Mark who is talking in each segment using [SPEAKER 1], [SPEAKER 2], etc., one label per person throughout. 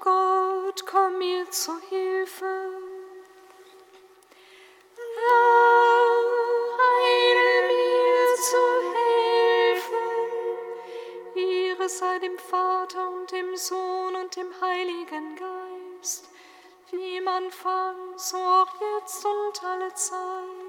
[SPEAKER 1] Gott, komm mir zu Hilfe. Heile mir zu helfen. Ehre sei dem Vater und dem Sohn und dem Heiligen Geist, wie im Anfang, so auch jetzt und alle Zeit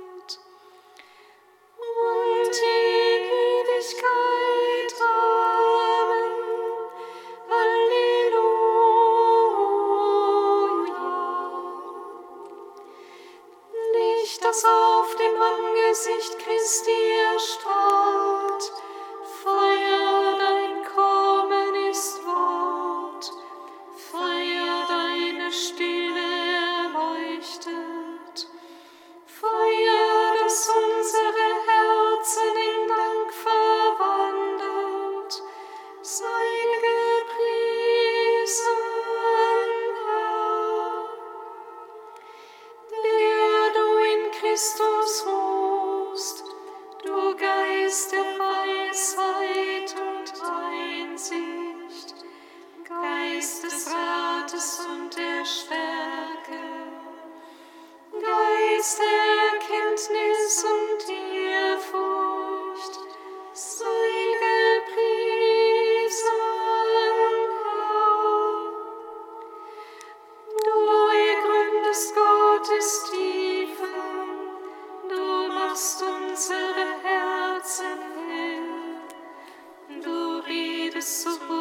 [SPEAKER 2] So.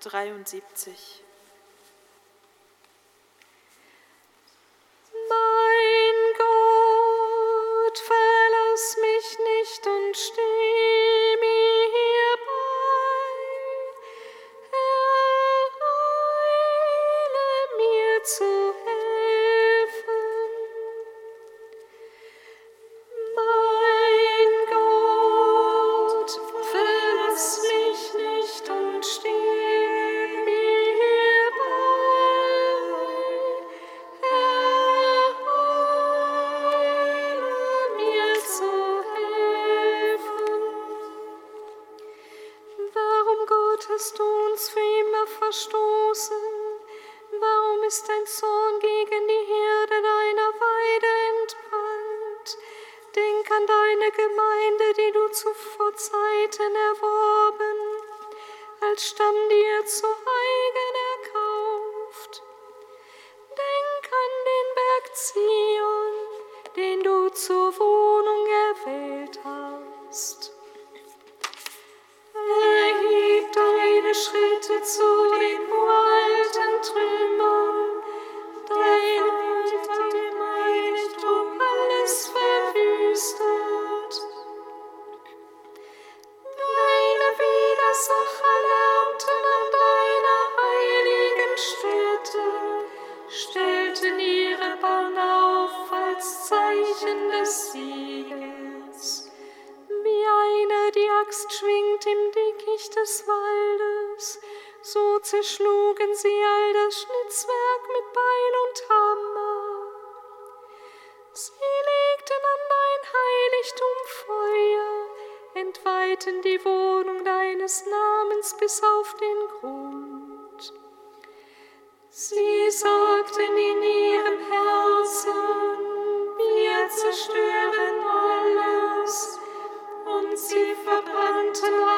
[SPEAKER 2] 73.
[SPEAKER 1] hast du uns für immer verstoßen? Warum ist dein Zorn gegen die Herde deiner Weide entbrannt? Denk an deine Gemeinde, die du zuvor Zeiten erworben, als Stamm dir zu des Waldes. So zerschlugen sie all das Schnitzwerk mit Beil und Hammer. Sie legten an dein Heiligtum Feuer, entweihten die Wohnung deines Namens bis auf den Grund. Sie sagten in ihrem Herzen, wir zerstören alles, und sie verbrannten alles.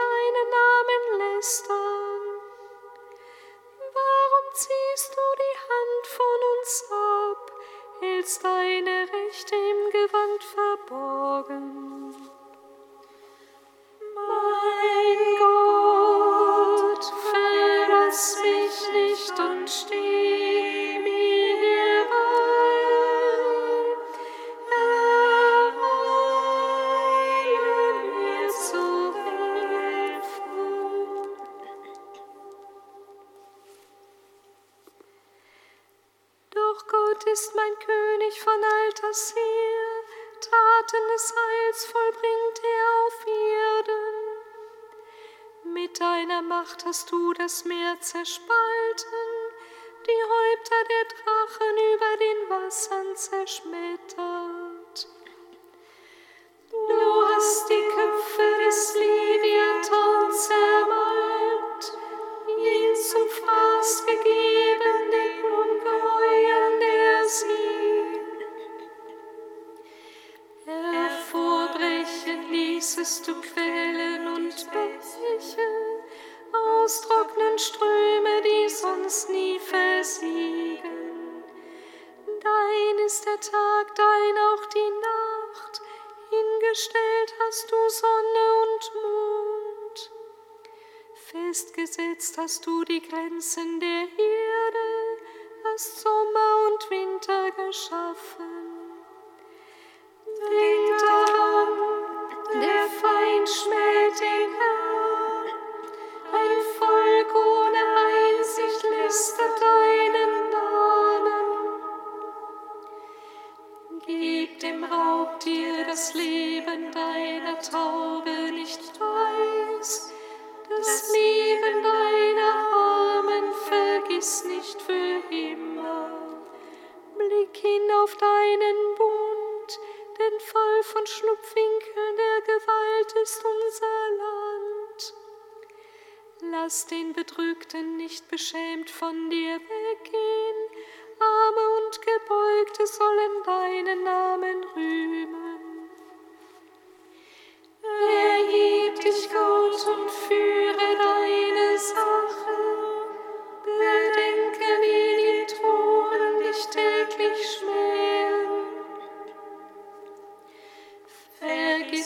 [SPEAKER 1] Doch Gott ist mein König von alters her, Taten des Heils vollbringt er auf Erden. Mit deiner Macht hast du das Meer zerspalten, die Häupter der Drachen über den Wassern zerschmettert. Du hast die Köpfe des Leviathans zermalmt, ihn zum Fraß gegeben. Ließest du Quellen und Bäche, austrocknen Ströme, die sonst nie versiegen. Dein ist der Tag, dein auch die Nacht, hingestellt hast du Sonne und Mond. Festgesetzt hast du die Grenzen der Erde, hast Sommer und Winter geschaffen. Denk nicht weiß, das Leben deiner Armen vergiss nicht für immer. Blick hin auf deinen denn voll von Schlupfwinkeln der Gewalt ist unser Land. Lass den Bedrückten nicht beschämt von dir weggehen, Arme und Gebeugte sollen deinen Namen rühmen. Erheb dich, Gott, und führe deine Sache. Bedenke, wie die Toren dich täglich schmähen.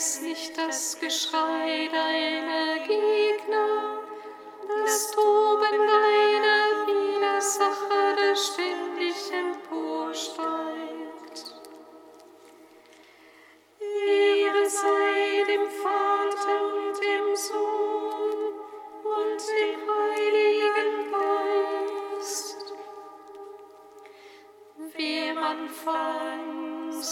[SPEAKER 1] Vergiss nicht das Geschrei deiner Gegner, das Toben deiner Widersacher, das ständig emporsteigt. Ehre sei dem Vater und dem Sohn und dem Heiligen Geist. Wem Anfang,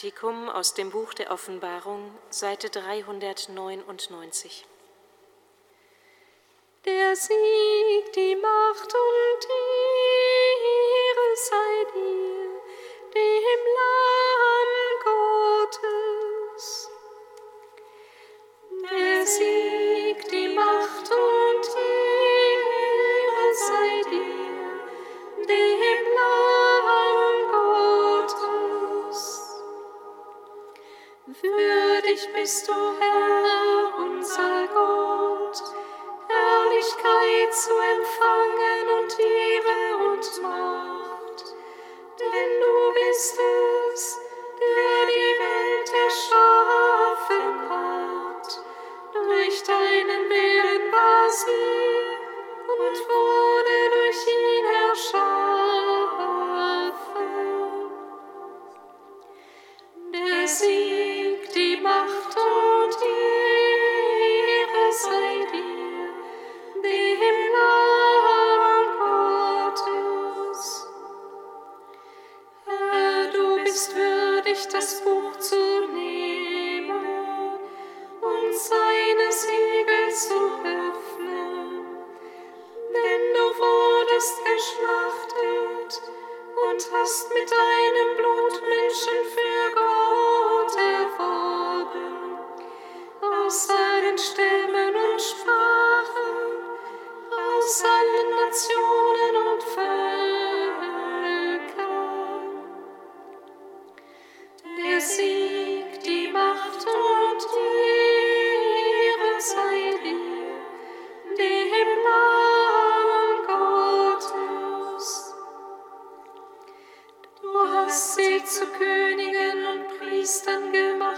[SPEAKER 3] Kantikum aus dem Buch der Offenbarung, Seite 399.
[SPEAKER 1] Der Sieg, die Macht und die würdig, das Buch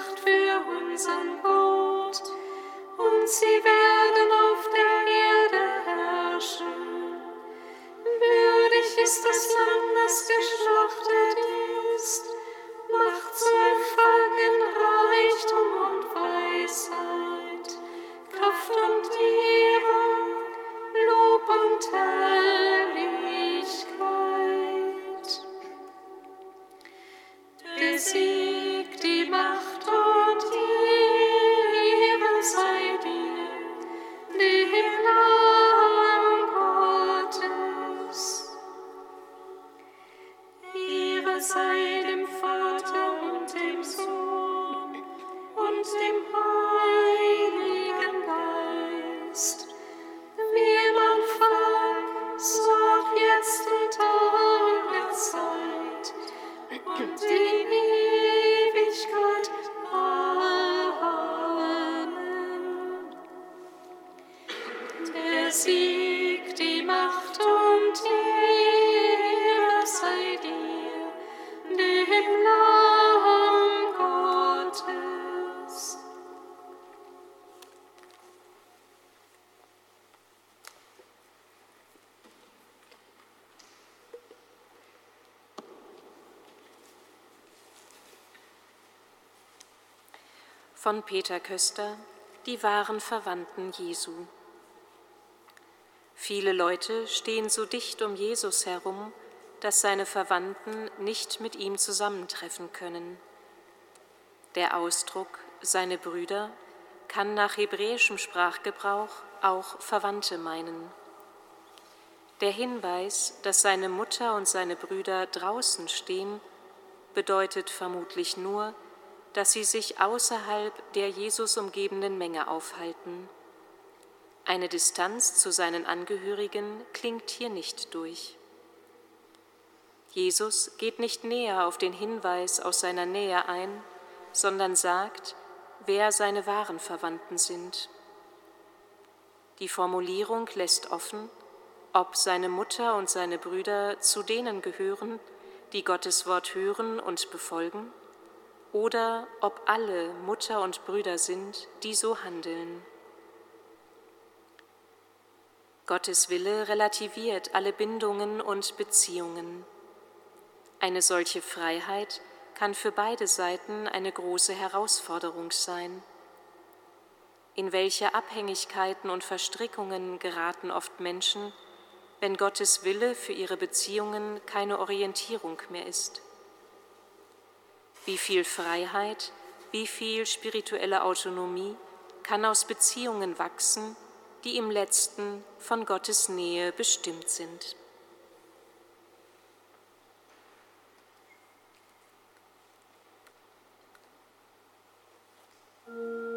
[SPEAKER 1] Gemacht für unseren Gott, und sie werden auf der Erde herrschen. ist das Lamm, das geschlachtet ist,
[SPEAKER 3] Von Peter Köster, die wahren Verwandten Jesu. Viele Leute stehen so dicht um Jesus herum, dass seine Verwandten nicht mit ihm zusammentreffen können. Der Ausdruck seine Brüder kann nach hebräischem Sprachgebrauch auch Verwandte meinen. Der Hinweis, dass seine Mutter und seine Brüder draußen stehen, bedeutet vermutlich nur, dass sie sich außerhalb der Jesus umgebenden Menge aufhalten. Eine Distanz zu seinen Angehörigen klingt hier nicht durch. Jesus geht nicht näher auf den Hinweis aus seiner Nähe ein, sondern sagt, wer seine wahren Verwandten sind. Die Formulierung lässt offen, ob seine Mutter und seine Brüder zu denen gehören, die Gottes Wort hören und befolgen, oder ob alle Mutter und Brüder sind, die so handeln. Gottes Wille relativiert alle Bindungen und Beziehungen. Eine solche Freiheit kann für beide Seiten eine große Herausforderung sein. In welche Abhängigkeiten und Verstrickungen geraten oft Menschen, wenn Gottes Wille für ihre Beziehungen keine Orientierung mehr ist? Wie viel Freiheit, wie viel spirituelle Autonomie kann aus Beziehungen wachsen, die im letzten von Gottes Nähe bestimmt sind?
[SPEAKER 1] Amen.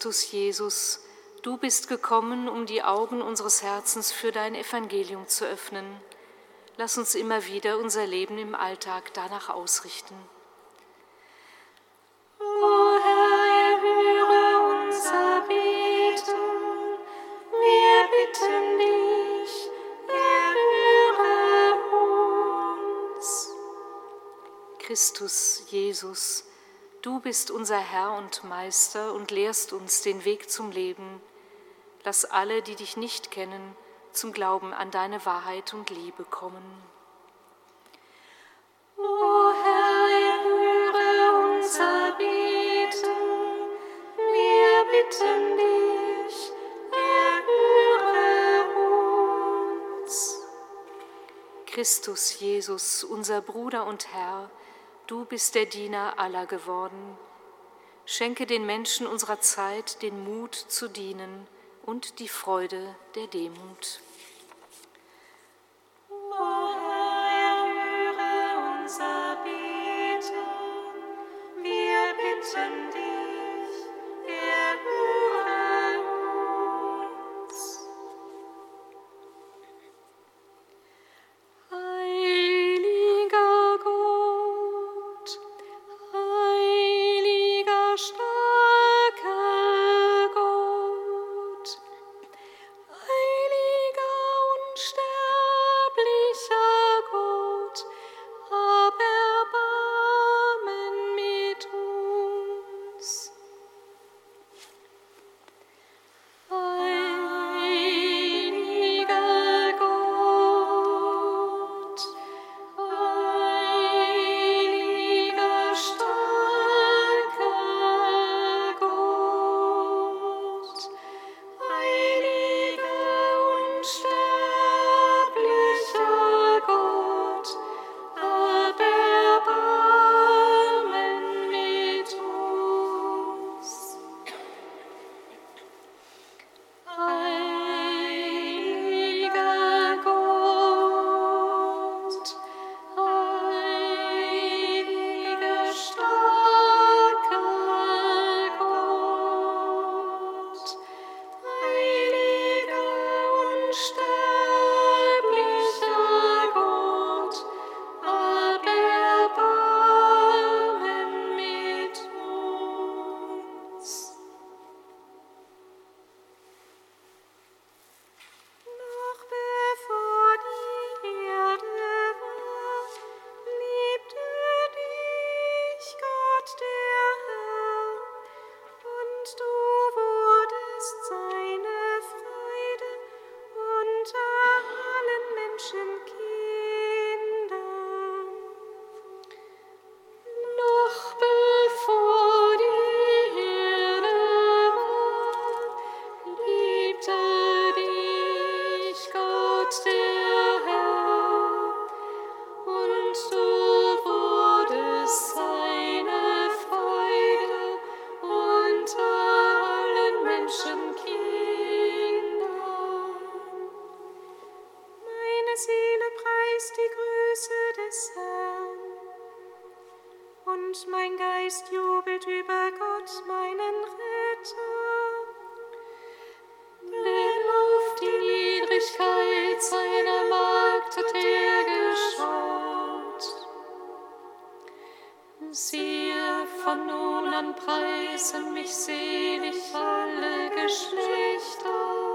[SPEAKER 4] Christus Jesus, du bist gekommen, um die Augen unseres Herzens für dein Evangelium zu öffnen. Lass uns immer wieder unser Leben im Alltag danach ausrichten.
[SPEAKER 1] O Herr, erhöre unser Beten. Wir bitten dich, erhöre uns.
[SPEAKER 4] Christus Jesus, Du bist unser Herr und Meister und lehrst uns den Weg zum Leben. Lass alle, die dich nicht kennen, zum Glauben an deine Wahrheit und Liebe kommen.
[SPEAKER 1] O Herr, erhöre unser Beten. Wir bitten dich, erhöre uns.
[SPEAKER 4] Christus Jesus, unser Bruder und Herr, Du bist der Diener aller geworden. Schenke den Menschen unserer Zeit den Mut zu dienen und die Freude der Demut.
[SPEAKER 1] Unser Beten. Wir bitten
[SPEAKER 4] an preisen mich selig alle Geschlechter.